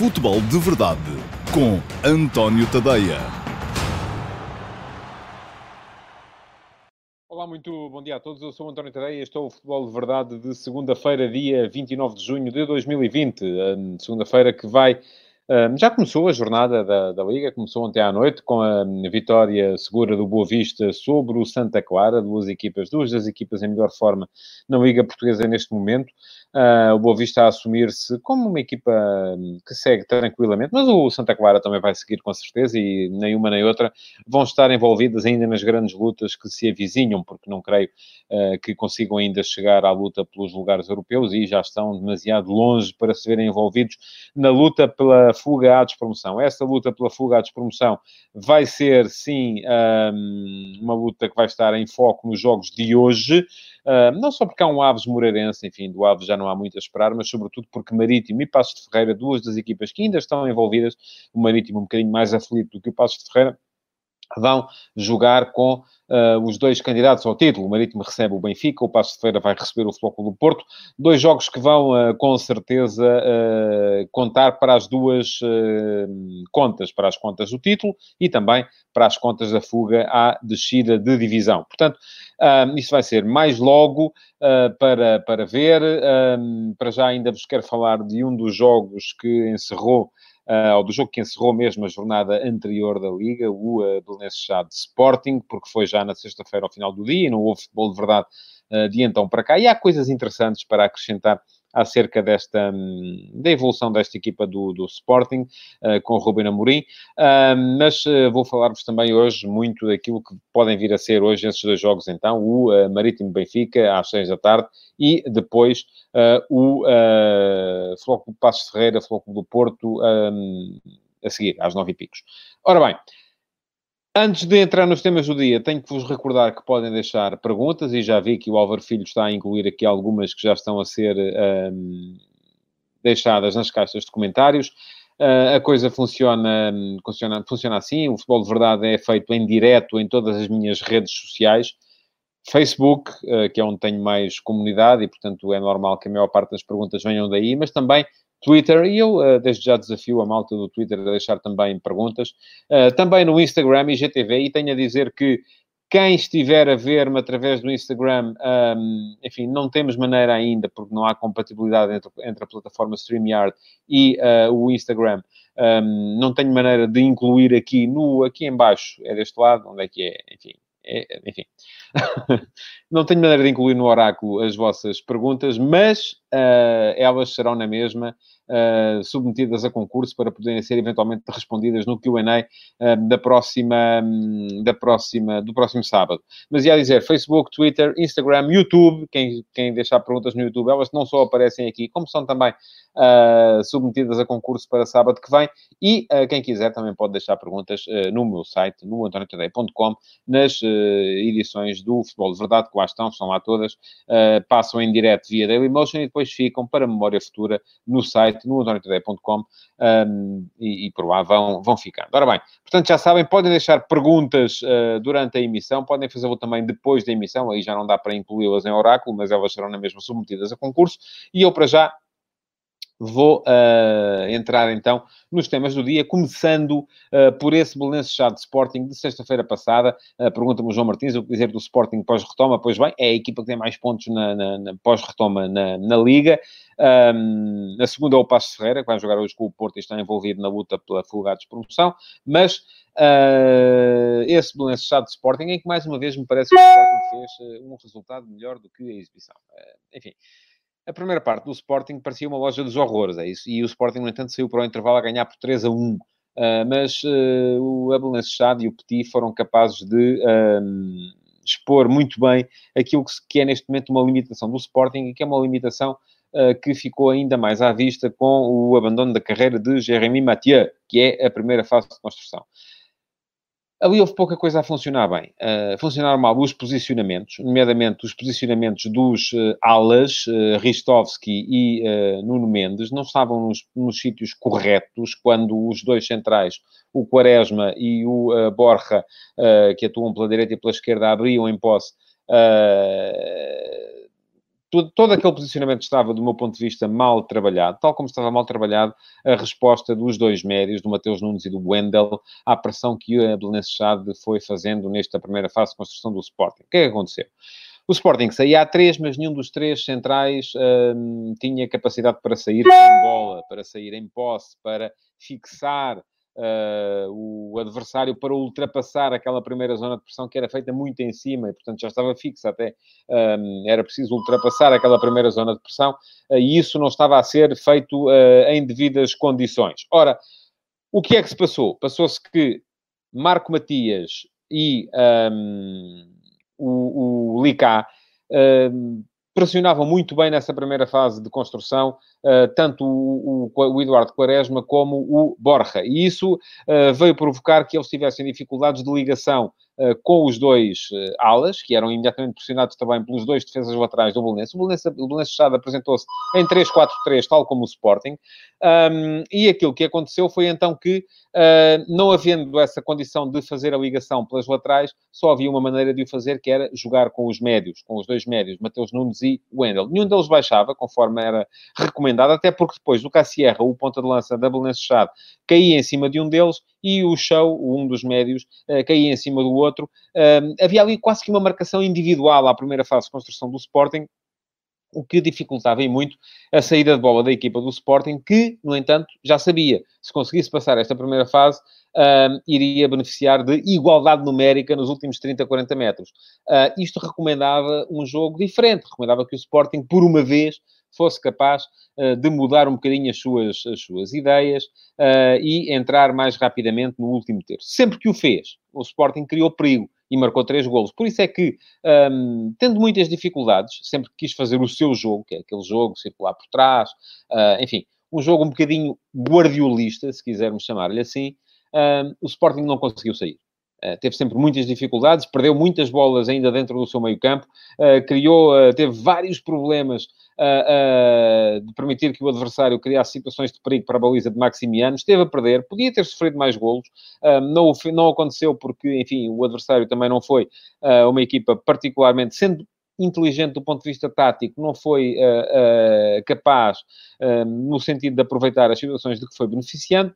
Futebol de Verdade com António Tadeia. Olá, muito bom dia a todos. Eu sou o António Tadeia e estou o Futebol de Verdade de segunda-feira, dia 29 de junho de 2020. Segunda-feira que vai já começou a jornada da, da, Liga, começou ontem à noite com a vitória segura do Boa Vista sobre o Santa Clara, duas equipas, duas das equipas em melhor forma na Liga Portuguesa neste momento. Uh, o Boa Vista a assumir-se como uma equipa hum, que segue tranquilamente, mas o Santa Clara também vai seguir com certeza e nem uma nem outra vão estar envolvidas ainda nas grandes lutas que se avizinham, porque não creio uh, que consigam ainda chegar à luta pelos lugares europeus e já estão demasiado longe para se verem envolvidos na luta pela fuga à despromoção. Essa luta pela fuga à despromoção vai ser, sim, um, uma luta que vai estar em foco nos jogos de hoje. Uh, não só porque há um Aves Moreirense, enfim, do Aves já não há muito a esperar, mas sobretudo porque Marítimo e Passos de Ferreira, duas das equipas que ainda estão envolvidas, o Marítimo um bocadinho mais aflito do que o Passos de Ferreira, vão jogar com uh, os dois candidatos ao título. O Marítimo recebe o Benfica, o Passo de Feira vai receber o Flóculo do Porto. Dois jogos que vão, uh, com certeza, uh, contar para as duas contas, para as contas do título e também para as contas da fuga à descida de divisão. Portanto, isso vai ser mais logo para, para ver. para já ainda vos quero falar de um dos jogos que encerrou uh, ou do jogo que encerrou mesmo a jornada anterior da Liga, o uh, Belenenses de Sporting, porque foi já na sexta-feira ao final do dia e não houve futebol de verdade uh, de então para cá. E há coisas interessantes para acrescentar acerca desta, hum, da evolução desta equipa do, do Sporting, uh, com o Ruben Amorim, uh, mas uh, vou falar-vos também hoje muito daquilo que podem vir a ser hoje esses dois jogos, então, o Marítimo Benfica, às seis da tarde, e depois o uh, Flóculo Passos Ferreira, Flóculo do Porto, um, a seguir, às nove e picos. Ora bem, Antes de entrar nos temas do dia, tenho que vos recordar que podem deixar perguntas e já vi que o Álvaro Filho está a incluir aqui algumas que já estão a ser um, deixadas nas caixas de comentários. Uh, a coisa funciona, funciona, funciona assim, o futebol de verdade é feito em direto em todas as minhas redes sociais. Facebook, uh, que é onde tenho mais comunidade e, portanto, é normal que a maior parte das perguntas venham daí, mas também Twitter, e eu uh, desde já desafio a malta do Twitter a deixar também perguntas, uh, também no Instagram e GTV, e tenho a dizer que quem estiver a ver-me através do Instagram, um, enfim, não temos maneira ainda, porque não há compatibilidade entre, entre a plataforma StreamYard e uh, o Instagram, um, não tenho maneira de incluir aqui no, aqui em baixo, é deste lado, onde é que é, enfim, é, enfim, não tenho maneira de incluir no oráculo as vossas perguntas, mas elas serão na mesma uh, submetidas a concurso para poderem ser eventualmente respondidas no Q&A uh, da próxima, um, da próxima, do próximo sábado. Mas ia dizer, Facebook, Twitter, Instagram, YouTube, quem, quem deixar perguntas no YouTube, elas não só aparecem aqui, como são também uh, submetidas a concurso para sábado que vem. E uh, quem quiser também pode deixar perguntas uh, no meu site, no antoniotadeia.com, nas edições do Futebol de Verdade, que lá estão, estão lá todas, passam em direto via Dailymotion e depois ficam para memória futura no site, no antoniotadeia.com um, e, e, por lá vão, vão ficando. Ora bem, portanto já sabem, podem deixar perguntas durante a emissão, podem fazê-lo também depois da emissão, aí já não dá para incluí-las em oráculo, mas elas serão na mesma submetidas a concurso. E eu, para já, vou uh, entrar então nos temas do dia, começando uh, por esse Belenenses Chá de Sporting de sexta-feira passada. Uh, Pergunta-me João Martins o que dizer do Sporting pós-retoma. Pois bem, é a equipa que tem mais pontos na, na, na pós-retoma na, na, Liga. Um, a segunda é o Passo Ferreira, que vai jogar hoje com o Porto e está envolvido na luta pela fuga de promoção. Mas uh, esse Belenenses Chá de Sporting, em que mais uma vez me parece que o Sporting fez um resultado melhor do que a exibição. enfim a primeira parte do Sporting parecia uma loja dos horrores, é isso. E o Sporting, no entanto, saiu para o intervalo a ganhar por 3 a 1. Uh, ah, mas uh, o Abelense Chad e o Petit foram capazes de uh, expor muito bem aquilo que, é neste momento uma limitação do Sporting e que é uma limitação ah, que ficou ainda mais à vista com o abandono da carreira de Jérémy Mathieu, que é a primeira fase de construção. Ali houve pouca coisa a funcionar bem. Uh, funcionaram mal os posicionamentos, nomeadamente os posicionamentos dos uh, alas, uh, Ristovski e uh, Nuno Mendes, não estavam nos, nos, sítios corretos quando os dois centrais, o Quaresma e o Borja, que atuam pela direita e pela esquerda, abriam em posse todo, todo aquele posicionamento estava, do meu ponto de vista, mal trabalhado, tal como estava mal trabalhado a resposta dos dois médios, do Mateus Nunes e do Wendel, à pressão que a Belenenses Chade foi fazendo nesta primeira fase de construção do Sporting. O que é que aconteceu? O Sporting saía a três, mas nenhum dos três centrais hum, tinha capacidade para sair com bola, para sair em posse, para fixar o adversário para ultrapassar aquela primeira zona de pressão que era feita muito em cima e, portanto, já estava fixa até. Um, era preciso ultrapassar aquela primeira zona de pressão uh, e isso não estava a ser feito uh, em devidas condições. Ora, o que é que se passou? Passou-se que Marco Matias e um, o, o Licá um, pressionavam muito bem nessa primeira fase de construção, uh, tanto o, o, o, Eduardo Quaresma como o Borja. E isso uh, veio provocar que eles tivessem dificuldades de ligação com os dois alas, que eram imediatamente pressionados também pelos dois defesas laterais do Belenense. O Belenense, o Belenense Chade apresentou-se em 3-4-3, tal como o Sporting. Um, e aquilo que aconteceu foi então que, não havendo essa condição de fazer a ligação pelas laterais, só havia uma maneira de o fazer, que era jogar com os médios, com os dois médios, Mateus Nunes e Wendel. Nenhum deles baixava, conforme era recomendado, até porque depois do Cassierra, o ponta de lança da Belenenses Chade, caía em cima de um deles e o Show, um dos médios, uh, caía em cima do outro. Havia ali quase que uma marcação individual à primeira fase de construção do Sporting, o que dificultava muito a saída de bola da equipa do Sporting, que, no entanto, já sabia, se conseguisse passar esta primeira fase, iria beneficiar de igualdade numérica nos últimos 30, 40 metros. Uh, isto recomendava um jogo diferente, recomendava que o Sporting, por uma vez, fosse capaz uh, de mudar um bocadinho as suas, as suas ideias e entrar mais rapidamente no último terço. Sempre que o fez, o Sporting criou perigo e marcou três golos. Por isso é que, um, tendo muitas dificuldades, sempre quis fazer o seu jogo, que é aquele jogo, circular por trás, uh, enfim, um jogo um bocadinho guardiolista, se quisermos chamar-lhe assim, um, o Sporting não conseguiu sair. Uh, teve sempre muitas dificuldades, perdeu muitas bolas ainda dentro do seu meio-campo, uh, criou, uh, teve vários problemas de permitir que o adversário criasse situações de perigo para a baliza de Maximiano, esteve a perder, podia ter sofrido mais golos, não, não aconteceu porque, enfim, o adversário também não foi uma equipa particularmente, sendo inteligente do ponto de vista tático, não foi capaz no sentido de aproveitar as situações de que foi beneficiante,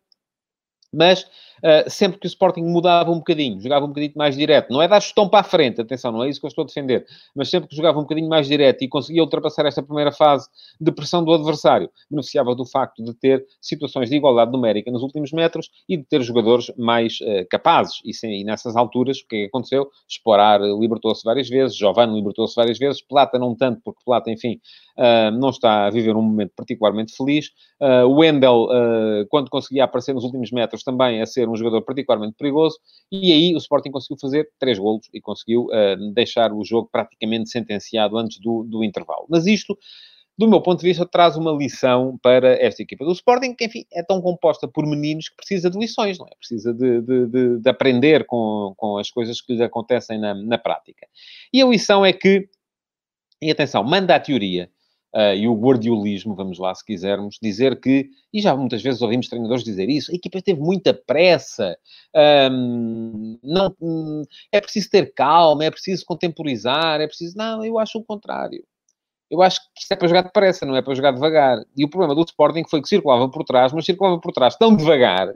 mas uh, sempre que o Sporting mudava um bocadinho, jogava um bocadinho mais direto, não é dar chutão para a frente, atenção, não é isso que eu estou a defender, mas sempre que jogava um bocadinho mais direto e conseguia ultrapassar esta primeira fase de pressão do adversário, beneficiava do facto de ter situações de igualdade numérica nos últimos metros e de ter jogadores mais uh, capazes. E, e, nessas alturas, o que é aconteceu? Explorar libertou-se várias vezes, Giovanni libertou-se várias vezes, Plata não tanto, porque Plata, enfim, uh, não está a viver um momento particularmente feliz. Uh, Wendel, quando conseguia aparecer nos últimos metros, também a ser um jogador particularmente perigoso, e aí o Sporting conseguiu fazer três golos e conseguiu uh, deixar o jogo praticamente sentenciado antes do, do intervalo. Mas isto, do meu ponto de vista, traz uma lição para esta equipa do Sporting, que, enfim, é tão composta por meninos que precisa de lições, não é? Precisa de, de, de, de aprender com, com as coisas que lhes acontecem na, na prática. E a lição é que, e atenção, manda a teoria, uh, e o guardiolismo, vamos lá se quisermos, dizer que, e já muitas vezes ouvimos treinadores dizer isso, a equipa teve muita pressa, um, não, um, é preciso ter calma, é preciso contemporizar, é preciso... Não, eu acho o contrário. Eu acho que isto é para jogar depressa, não é para jogar devagar. E o problema do Sporting foi que circulava por trás, mas circulava por trás tão devagar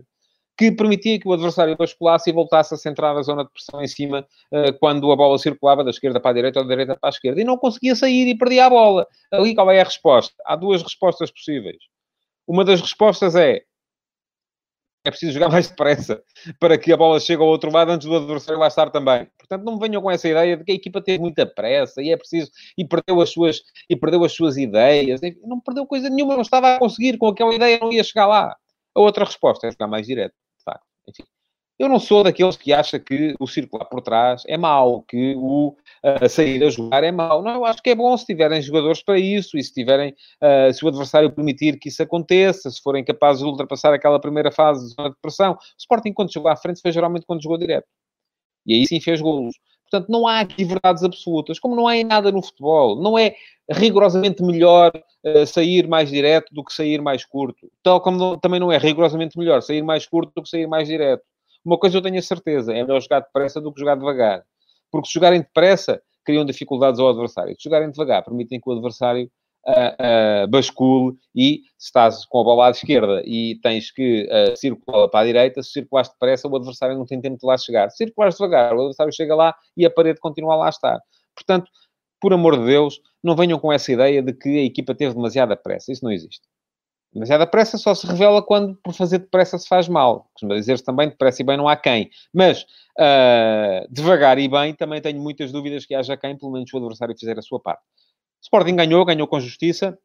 que permitia que o adversário basculasse e voltasse a centrar a zona de pressão em cima uh, quando a bola circulava da esquerda para a direita ou da direita para a esquerda. E não conseguia sair e perdia a bola. Ali qual é a resposta? Há duas respostas possíveis. Uma das respostas é é preciso jogar mais depressa para que a bola chegue ao outro lado antes do adversário lá estar também. Portanto, não me venham com essa ideia de que a equipa teve muita pressa e é preciso e perdeu as suas e perdeu as suas ideias. Não perdeu coisa nenhuma, não estava a conseguir com aquela ideia, não ia chegar lá. A outra resposta é jogar mais direto. Enfim, eu não sou daqueles que acha que o circular por trás é mau, que o uh, sair a jogar é mau. Não, eu acho que é bom se tiverem jogadores para isso e se tiverem, uh, se o adversário permitir que isso aconteça, se forem capazes de ultrapassar aquela primeira fase de pressão. O Sporting, quando chegou à frente, foi geralmente quando jogou direto. E aí sim fez golos. Portanto, não há aqui verdades absolutas, como não há em nada no futebol. Não é rigorosamente melhor uh, sair mais direto do que sair mais curto. Tal como não, também não é rigorosamente melhor sair mais curto do que sair mais direto. Uma coisa eu tenho a certeza, é melhor jogar depressa do que jogar devagar. Porque se jogarem depressa, criam dificuldades ao adversário. Se jogarem devagar, permitem que o adversário uh, bascule e se estás com a bola à esquerda e tens que uh, circular para a direita, se circulares depressa, o adversário não tem tempo de lá chegar. Se circulares devagar, o adversário chega lá e a parede continua lá a estar. Portanto, por amor de Deus, não venham com essa ideia de que a equipa teve demasiada pressa. Isso não existe. Demasiada pressa só se revela quando por fazer depressa se faz mal. Costuma dizer-se também, depressa e bem não há quem. Mas, uh, devagar e bem, também tenho muitas dúvidas que haja quem, pelo menos o adversário fizer a sua parte. Sporting ganhou, ganhou com justiça.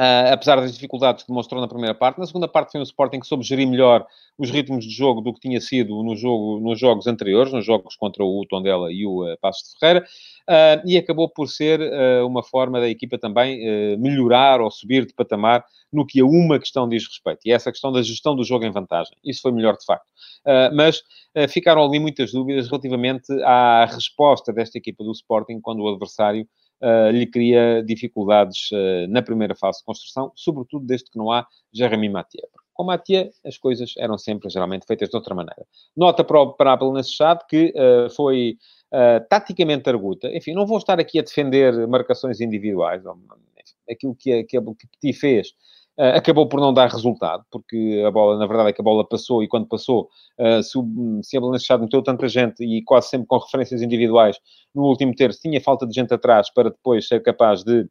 Uh, apesar das dificuldades que demonstrou na primeira parte. Na segunda parte foi um Sporting que soube gerir melhor os ritmos de jogo do que tinha sido no jogo, nos jogos anteriores, nos jogos contra o Tondela e o uh, Passos de Ferreira, uh, e acabou por ser uh, uma forma da equipa também melhorar ou subir de patamar no que a uma questão diz respeito, e essa questão da gestão do jogo em vantagem. Isso foi melhor de facto. mas ficaram ali muitas dúvidas relativamente à resposta desta equipa do Sporting quando o adversário lhe cria dificuldades uh, na primeira fase de construção, sobretudo desde que não há Jeremy Mathieu. Com Mathieu, as coisas eram sempre, geralmente, feitas de outra maneira. Nota para, a chat que uh, foi taticamente arguta. Enfim, não vou estar aqui a defender marcações individuais. Aquilo que, que, que Petit fez Uh, acabou por não dar resultado, porque a bola, na verdade, é que a bola passou e quando passou, uh, se, se a Belenenses meteu tanta gente e quase sempre com referências individuais no último terço, tinha falta de gente atrás para depois ser capaz de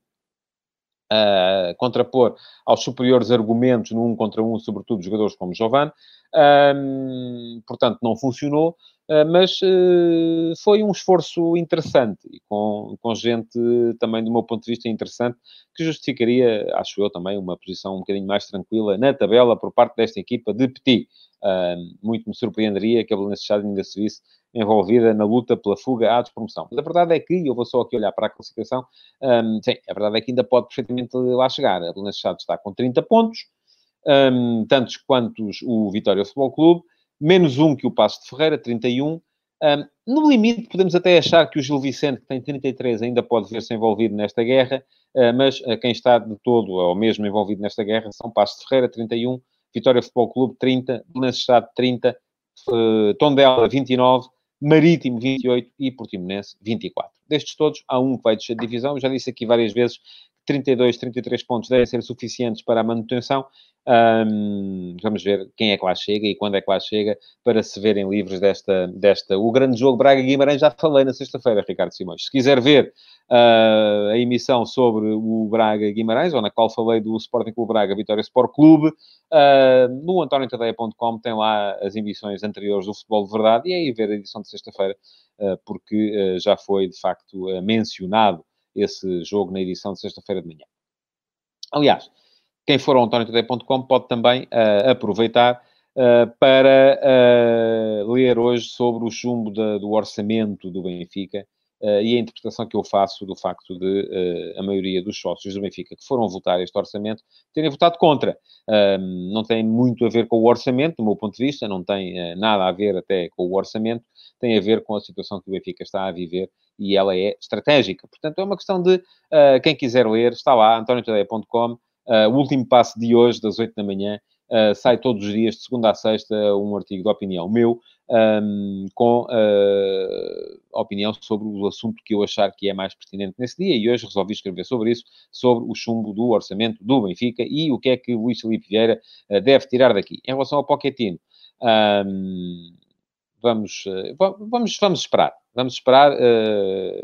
uh, contrapor aos superiores argumentos no um contra um, sobretudo jogadores como Giovanni. Portanto, não funcionou, mas uh, foi um esforço interessante e com, com gente também, do meu ponto de vista, interessante, que justificaria, acho eu, também uma posição um bocadinho mais tranquila na tabela por parte desta equipa de Petit. Uh, muito me surpreenderia que a Belenenses ainda se visse envolvida na luta pela fuga à despromoção. Mas a verdade é que, eu vou só aqui olhar para a classificação, um, sim, a verdade é que ainda pode perfeitamente lá chegar. A Belenenses está com 30 pontos, um, tantos quantos o Vitória Futebol Clube, menos um que o Passo de Ferreira, 31. Um, no limite, podemos até achar que o Gil Vicente, que tem 33, ainda pode ver-se envolvido nesta guerra, uh, mas uh, quem está de todo ou mesmo envolvido nesta guerra são Passo de Ferreira, 31, Vitória Futebol Clube, 30, Belenenses Estado, 30, uh, Tondela, 29, Marítimo 28 e Portimonense 24. Destes todos, há um que vai descer de divisão. Já disse aqui várias vezes 32, 33 pontos devem ser suficientes para a manutenção. Um, vamos ver quem é que lá chega e quando é que lá chega para se verem livres desta, desta. O grande jogo Braga-Guimarães já falei na sexta-feira, Ricardo Simões. Se quiser ver uh, a emissão sobre o Braga-Guimarães, ou na qual falei do Sporting Clube Braga, Vitória Sport Clube, uh, no antoniotadeia.com tem lá as emissões anteriores do Futebol de Verdade e é aí ver a edição de sexta-feira, uh, porque já foi de facto mencionado esse jogo na edição de sexta-feira de manhã. Aliás, quem for ao antoniotoday.com pode também uh, aproveitar uh, para uh, ler hoje sobre o chumbo da, do orçamento do Benfica e a interpretação que eu faço do facto de a maioria dos sócios do Benfica que foram votar este orçamento terem votado contra. não tem muito a ver com o orçamento, do meu ponto de vista, não tem nada a ver até com o orçamento, tem a ver com a situação que o Benfica está a viver e ela é estratégica. Portanto, é uma questão de quem quiser ler, está lá, antoniotadeia.com Uh, o último passo de hoje, das 8 da manhã, uh, sai todos os dias, de segunda a sexta, um artigo de opinião meu, um, com uh, opinião sobre o assunto que eu achar que é mais pertinente nesse dia. E hoje resolvi escrever sobre isso, sobre o chumbo do orçamento do Benfica e o que é que o Luís Felipe Vieira deve tirar daqui. Em relação ao Pochettino, um, vamos, vamos, vamos esperar. Vamos esperar,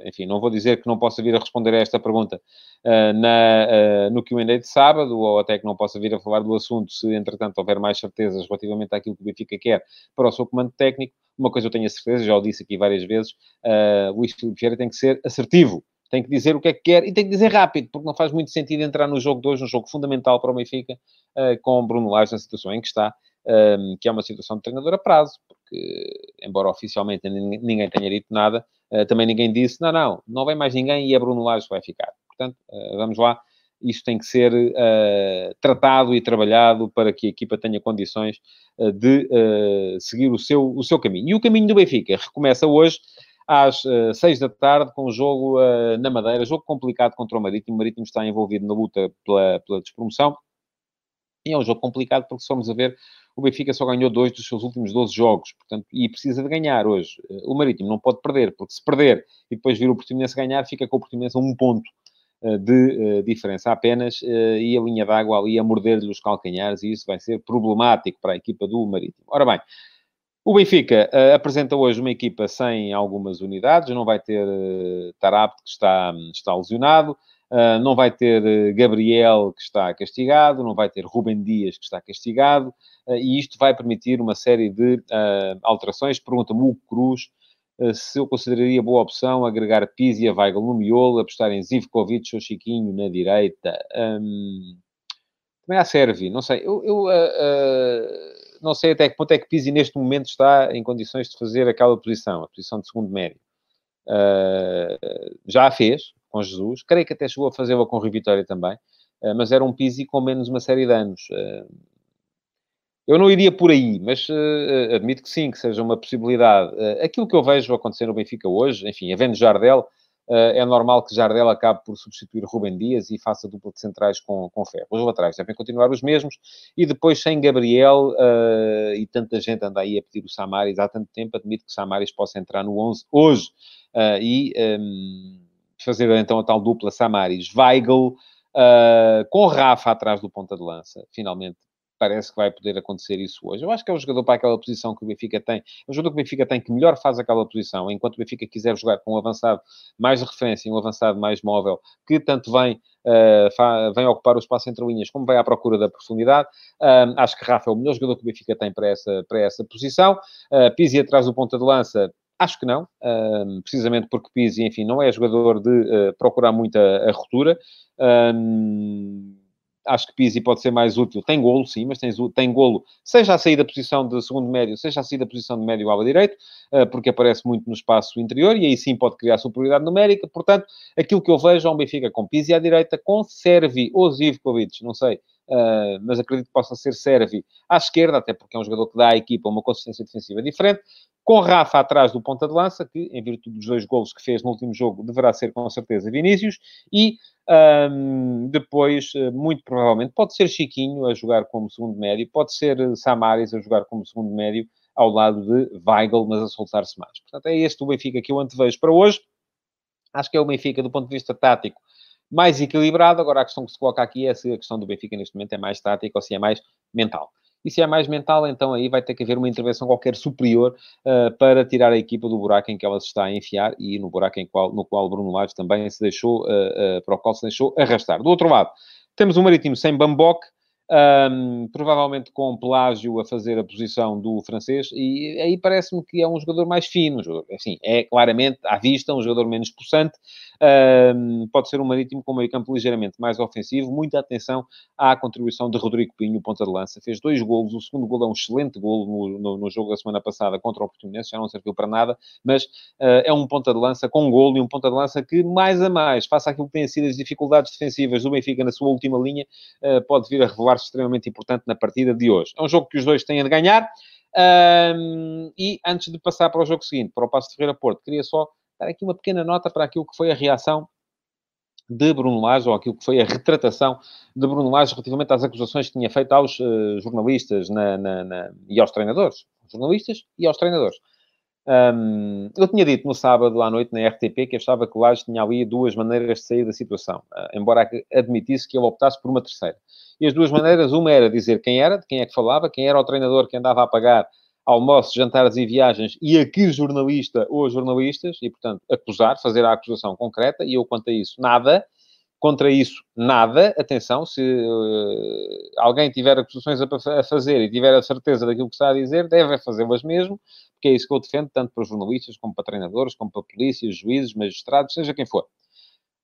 enfim, não vou dizer que não possa vir a responder a esta pergunta uh, na, no Q&A de sábado, ou até que não possa vir a falar do assunto, se entretanto houver mais certezas relativamente àquilo que o Benfica quer para o seu comando técnico. Uma coisa eu tenho a certeza, já o disse aqui várias vezes, uh, Luís Filipe Vieira tem que ser assertivo, tem que dizer o que é que quer e tem que dizer rápido, porque não faz muito sentido entrar no jogo de hoje, um jogo fundamental para o Benfica, uh, com Bruno Lage na situação em que está, que é uma situação de treinador a prazo, porque, embora oficialmente ninguém tenha dito nada, uh, também ninguém disse, não, não, não vem mais ninguém e é Bruno Lage que vai ficar. Portanto, uh, vamos lá. Isso tem que ser uh, tratado e trabalhado para que a equipa tenha condições uh, de seguir o seu, o seu caminho. E o caminho do Benfica recomeça hoje às uh, seis da tarde, com o jogo uh, na Madeira, jogo complicado contra o Marítimo. O Marítimo está envolvido na luta pela, pela despromoção E é um jogo complicado porque se formos a ver, o Benfica só ganhou dois dos seus últimos 12 jogos, portanto, e precisa de ganhar hoje. O Marítimo não pode perder, porque se perder e depois vir o Portimonense ganhar, fica com o Portimonense a um ponto eh, de uh, diferença apenas e a linha d'água ali a morder-lhe os calcanhares e isso vai ser problemático para a equipa do Marítimo. Ora bem, o Benfica uh, apresenta hoje uma equipa sem algumas unidades, não vai ter uh, Tarapte, que está, está lesionado, Uh, não vai ter uh, Gabriel, que está castigado, não vai ter Rubem Dias, que está castigado, uh, e isto vai permitir uma série de alterações. Pergunta-me o Cruz se eu consideraria boa opção agregar Pizzi e a Weigl no miolo, apostar em Zivkovic ou Chiquinho na direita. Um, também há Servi, não sei. Eu, eu não sei até que ponto é que Pizzi neste momento está em condições de fazer aquela posição, a posição de segundo médio. já a fez, com Jesus. Creio que até chegou a fazê-la com o Rui Vitória também, eh, mas era um Pizzi com menos uma série de anos. Eh, eu não iria por aí, mas uh, admito que sim, que seja uma possibilidade. Uh, aquilo que eu vejo acontecer no Benfica hoje, enfim, havendo Jardel, uh, é normal que Jardel acabe por substituir Rubem Dias e faça dupla de centrais com, com Ferro. Os laterais devem continuar os mesmos e depois sem Gabriel e tanta gente anda aí a pedir o Samaris há tanto tempo, admito que Samaris possa entrar no 11 hoje. e... Um, fazer então a tal dupla Samaris Weigl, uh, com Rafa atrás do ponta de lança. Finalmente parece que vai poder acontecer isso hoje. Eu acho que é o jogador para aquela posição que o Benfica tem. É o jogador que o Benfica tem que melhor faz aquela posição. Enquanto o Benfica quiser jogar com um avançado mais de referência, um avançado mais móvel, que tanto vem, uh, vem ocupar o espaço entre linhas, como vai à procura da profundidade. Uh, acho que Rafa é o melhor jogador que o Benfica tem para essa, para essa posição. Uh, atrás do ponta de lança Acho que não, uh, precisamente porque Pizzi, enfim, não é jogador de uh, procurar muito a, ruptura. Uh, acho que Pizzi pode ser mais útil. Tem golo, sim, mas tem, tem golo, seja a sair da posição de segundo médio, seja a sair da posição de médio ala direito, ah, porque aparece muito no espaço interior e aí sim pode criar superioridade numérica. Portanto, aquilo que eu vejo é um Benfica com Pizzi à direita, com Servi ou Zivkovic, não sei, uh, mas acredito que possa ser Servi à esquerda, até porque é um jogador que dá à equipa uma consistência defensiva diferente, com Rafa atrás do ponta de lança, que, em virtude dos dois golos que fez no último jogo, deverá ser com certeza Vinícius, e um, depois, eh, muito provavelmente, pode ser Chiquinho a jogar como segundo médio, pode ser Samaris a jogar como segundo médio, ao lado de Weigl, mas a soltar-se mais. Portanto, é este o Benfica que eu antevejo para hoje. Acho que é o Benfica, do ponto de vista tático, mais equilibrado. Agora, a questão que se coloca aqui é se a questão do Benfica neste momento é mais tática ou se é mais mental. E se é mais mental, então aí vai ter que haver uma intervenção qualquer superior uh, para tirar a equipa do buraco em que ela se está a enfiar e no buraco qual, no qual Bruno Lage também se deixou, uh, uh, para o qual se deixou arrastar. Do outro lado, temos o Marítimo sem Bamboc, um, provavelmente com Pelágio a fazer a posição do francês, e aí parece-me que é um jogador mais fino, um jogador, assim, é claramente à vista um jogador menos possante, um, pode ser um Marítimo com meio campo ligeiramente mais ofensivo, muita atenção à contribuição de Rodrigo Pinho, ponta de lança, fez dois golos, o segundo gol é um excelente gol no, no, no, jogo da semana passada contra o Portimonense, já não serviu para nada, mas uh, é um ponta de lança com um golo e um ponta de lança que, mais a mais, faça aquilo que têm sido as dificuldades defensivas do Benfica na sua última linha, uh, pode vir a revelar se extremamente importante na partida de hoje. É um jogo que os dois têm de ganhar. Um, e antes de passar para o jogo seguinte, para o Passo de Ferreira Porto, queria só dar aqui uma pequena nota para aquilo que foi a reação de Bruno Lage, ou aquilo que foi a retratação de Bruno Lage relativamente às acusações que tinha feito aos uh, jornalistas na, na, na, e aos treinadores. Jornalistas e aos treinadores. Um, eu tinha dito no sábado à noite na RTP que achava que Lage tinha ali duas maneiras de sair da situação, uh, embora admitisse que ele optasse por uma terceira. E as duas maneiras, uma era dizer quem era, de quem é que falava, quem era o treinador que andava a pagar almoços, jantares e viagens e a que jornalista ou jornalistas, e portanto acusar, fazer a acusação concreta, e eu quanto a isso, nada. Contra isso, nada. Atenção, se uh, alguém tiver acusações a, a, fazer e tiver a certeza daquilo que está a dizer, deve fazê-las mesmo, porque é isso que eu defendo, tanto para jornalistas, como para treinadores, como para polícias, juízes, magistrados, seja quem for.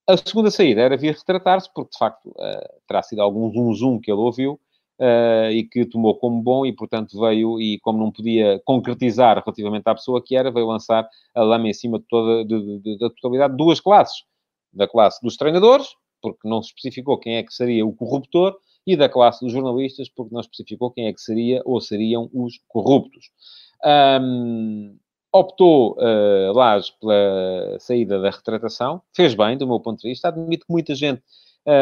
A segunda saída era vir retratar-se, porque de facto uh, terá sido algum zoom-zoom que ele ouviu uh, e que tomou como bom e, portanto, veio e, como não podia concretizar relativamente à pessoa que era, veio lançar a lama em cima de toda, de, de, da totalidade de duas classes. Da classe dos treinadores, porque não se especificou quem é que seria o corruptor, e da classe dos jornalistas, porque não especificou quem é que seria ou seriam os corruptos. Um, optou uh, pela saída da retratação, fez bem, do meu ponto de vista. Admito que muita gente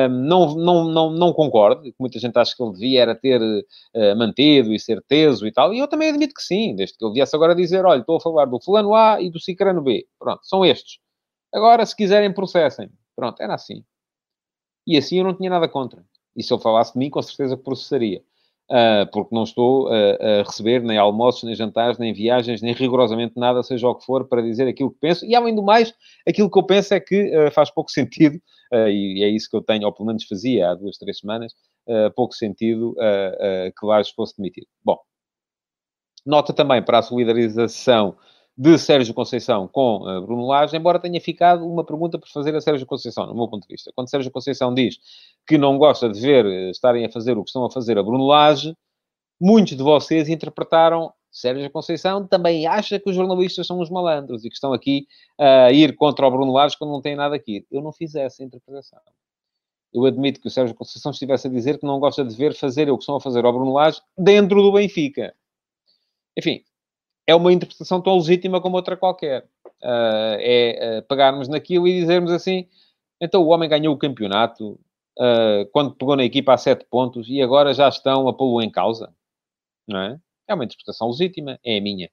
não, não, não, não concordo, que muita gente acha que ele devia era ter uh, mantido e ser teso e tal, e eu também admito que sim, desde que ele viesse agora dizer, olha, estou a falar do fulano A e do cicrano B. Pronto, são estes. Agora, se quiserem, processem. Pronto, era assim. E assim eu não tinha nada contra. E se ele falasse de mim, com certeza processaria. Uh, porque não estou uh, a receber nem almoços, nem jantares, nem viagens, nem rigorosamente nada, seja o que for, para dizer aquilo que penso. E, além do mais, aquilo que eu penso é que uh, faz pouco sentido, e é isso que eu tenho, ou pelo menos fazia há duas, três semanas, pouco sentido que Lages fosse demitido. Bom, nota também para a solidarização de Sérgio Conceição com uh, Bruno Lage, embora tenha ficado uma pergunta por fazer a Sérgio Conceição, no meu ponto de vista. Quando Sérgio Conceição diz que não gosta de ver uh, estarem a fazer o que estão a fazer a Bruno Lage, muitos de vocês interpretaram Sérgio Conceição também acha que os jornalistas são os malandros e que estão aqui a ir contra o Bruno Lage quando não tem nada aqui. Eu não fiz essa interpretação. Eu admito que o Sérgio Conceição estivesse a dizer que não gosta de ver fazer o que estão a fazer ao Bruno Lage dentro do Benfica. Enfim, é uma interpretação tão legítima como outra qualquer. Uh, é uh, pegarmos naquilo e dizermos assim: então o homem ganhou o campeonato uh, quando pegou na equipa a sete pontos e agora já estão a pô-lo em causa. Não é? É uma interpretação legítima, é a minha.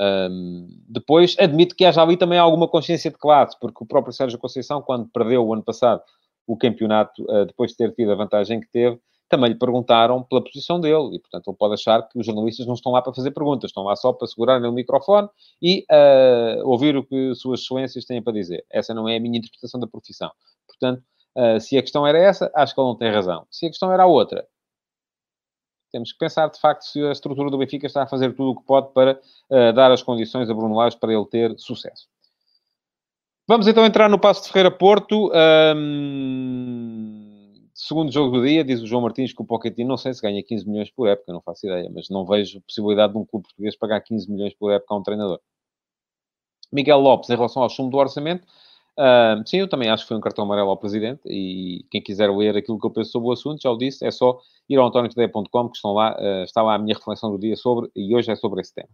Um, depois, admito que haja ali também alguma consciência de classe, porque o próprio Sérgio Conceição, quando perdeu o ano passado o campeonato, depois de ter tido a vantagem que teve, também lhe perguntaram pela posição dele e, portanto, ele pode achar que os jornalistas não estão lá para fazer perguntas, estão lá só para segurar no microfone e uh, ouvir o que suas excelências têm para dizer. Essa não é a minha interpretação da profissão. Portanto, uh, se a questão era essa, acho que ele não tem razão. Se a questão era a outra, temos que pensar, de facto, se a estrutura do Benfica está a fazer tudo o que pode para uh, dar as condições a Bruno Lage para ele ter sucesso. Vamos então entrar no Passo de Ferreira Porto. Um Segundo jogo do dia, diz o João Martins que o Pochettino, não sei se ganha 15 milhões por época, não faço ideia, mas não vejo possibilidade de um clube português pagar 15 milhões por época a um treinador. Miguel Lopes, em relação ao chumbo do orçamento, uh, sim, eu também acho que foi um cartão amarelo ao Presidente e quem quiser ler aquilo que eu penso sobre o assunto, já o disse, é só ir ao antoniotedeia.com que estão lá, uh, está lá a minha reflexão do dia sobre, e hoje é sobre esse tema.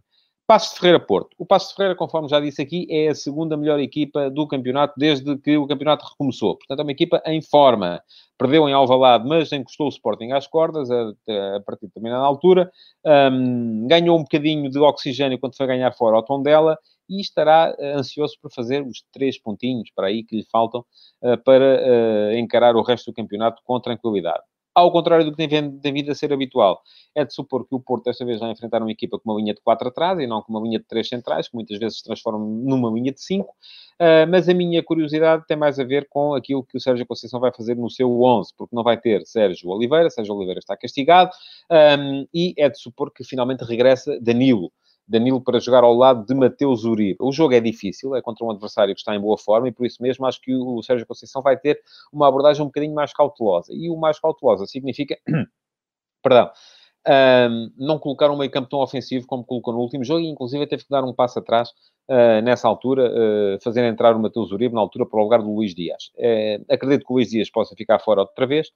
Passo de Ferreira Porto. O Passo de Ferreira, conforme já disse aqui, é a segunda melhor equipa do campeonato desde que o campeonato recomeçou. Portanto, é uma equipa em forma. Perdeu em Alvalade, mas encostou o Sporting às cordas a, a partir de determinada altura. Um, ganhou um bocadinho de oxigênio quando foi ganhar fora ao tom dela e estará uh, ansioso por fazer os três pontinhos para aí que lhe faltam uh, para uh, encarar o resto do campeonato com tranquilidade ao contrário do que tem, tem vindo a ser habitual. É de supor que o Porto desta vez vai enfrentar uma equipa com uma linha de 4 atrás e não com uma linha de 3 centrais, que muitas vezes se transforma numa linha de 5. Uh, ah, mas a minha curiosidade tem mais a ver com aquilo que o Sérgio Conceição vai fazer no seu 11, porque não vai ter Sérgio Oliveira, Sérgio Oliveira está castigado, um, e é de supor que finalmente regressa Danilo. Danilo para jogar ao lado de Mateus Uribe. O jogo é difícil, é contra um adversário que está em boa forma e por isso mesmo acho que o Sérgio Conceição vai ter uma abordagem um bocadinho mais cautelosa. E o mais cautelosa significa, perdão, um, não colocar um meio campo tão ofensivo como colocou no último jogo e inclusive teve que dar um passo atrás uh, nessa altura, uh, fazer entrar o Mateus Uribe na altura para o lugar do Luís Dias. Uh, acredito que o Luís Dias possa ficar fora outra vez,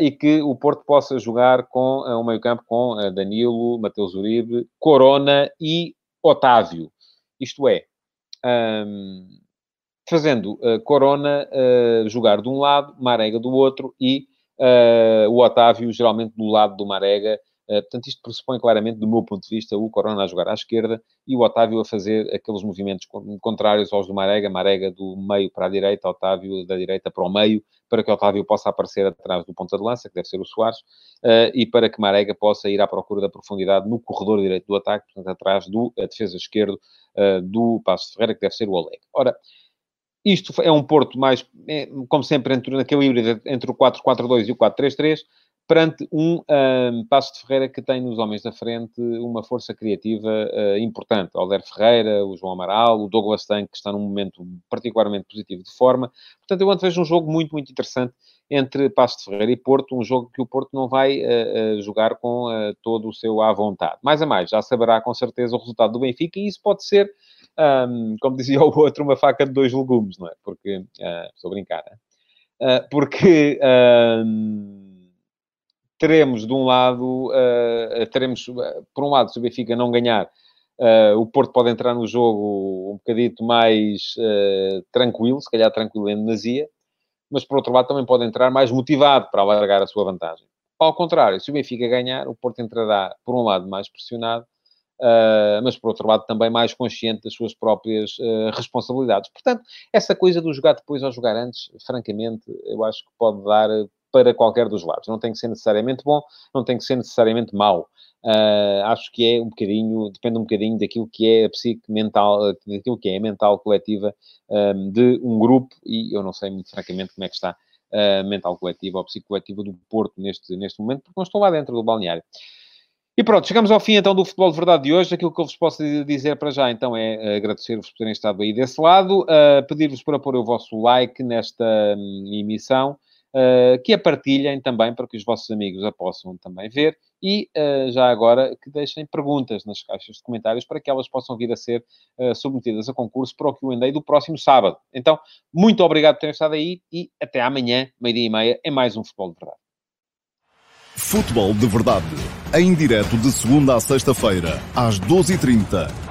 e que o Porto possa jogar com um meio-campo com uh, Danilo, Mateus Uribe, Corona e Otávio. Isto é, um, fazendo Corona jogar de um lado, Marega do outro e o Otávio geralmente do lado do Marega portanto, isto pressupõe claramente, do meu ponto de vista, o Corona a jogar à esquerda e o Otávio a fazer aqueles movimentos contrários aos do Marega, Marega do meio para a direita, Otávio da direita para o meio, para que Otávio possa aparecer atrás do ponta de lança, que deve ser o Soares, uh, e para que Marega possa ir à procura da profundidade no corredor direito do ataque, portanto, atrás do uh, defesa esquerdo do Passo Ferreira, que deve ser o Oleg. Ora, isto é um Porto mais, como sempre, entre, naquele híbrido entre o 4-4-2 e o 4-3-3, perante um, um Passo de Ferreira que tem nos homens da frente uma força criativa uh, importante. Alder Ferreira, o João Amaral, o Douglas Tank, que está num momento particularmente positivo de forma. Portanto, eu vejo um jogo muito, muito interessante entre Passo de Ferreira e Porto, um jogo que o Porto não vai uh, uh, jogar com todo o seu à vontade. Mais a mais, já saberá com certeza o resultado do Benfica e isso pode ser, um, como dizia o outro, uma faca de dois legumes, não é? Porque, estou a brincar, é? porque teremos de um lado, uh, teremos, por um lado, se o Benfica não ganhar, uh, o Porto pode entrar no jogo um bocadito mais uh, tranquilo, se calhar tranquilo em demasia, mas por outro lado também pode entrar mais motivado para alargar a sua vantagem. Ao contrário, se o Benfica ganhar, o Porto entrará, por um lado, mais pressionado, uh, mas por outro lado também mais consciente das suas próprias uh, responsabilidades. Portanto, essa coisa do jogar depois ou jogar antes, francamente, eu acho que pode dar para qualquer dos lados. Não tem que ser necessariamente bom, não tem que ser necessariamente mau. Uh, acho que é um bocadinho, depende um bocadinho daquilo que é a psique mental, daquilo que é a mental coletiva um, de um grupo, e eu não sei muito francamente como é que está a mental coletiva ou psicoletiva do Porto neste, neste momento, porque não estou lá dentro do balneário. E pronto, chegamos ao fim então do Futebol de Verdade de hoje. Aquilo que eu vos posso dizer para já então é agradecer-vos por terem estado aí desse lado, uh, pedir-vos para pôr o vosso like nesta um, emissão, uh, que a partilhem também para que os vossos amigos a possam também ver e uh, já agora que deixem perguntas nas caixas de comentários para que elas possam vir a ser submetidas a concurso para o Q&A do próximo sábado. Então, muito obrigado por terem estado aí e até amanhã, meio-dia e meia, em mais um Futebol de Verdade. Futebol de Verdade, em direto de segunda a sexta-feira, às 12h30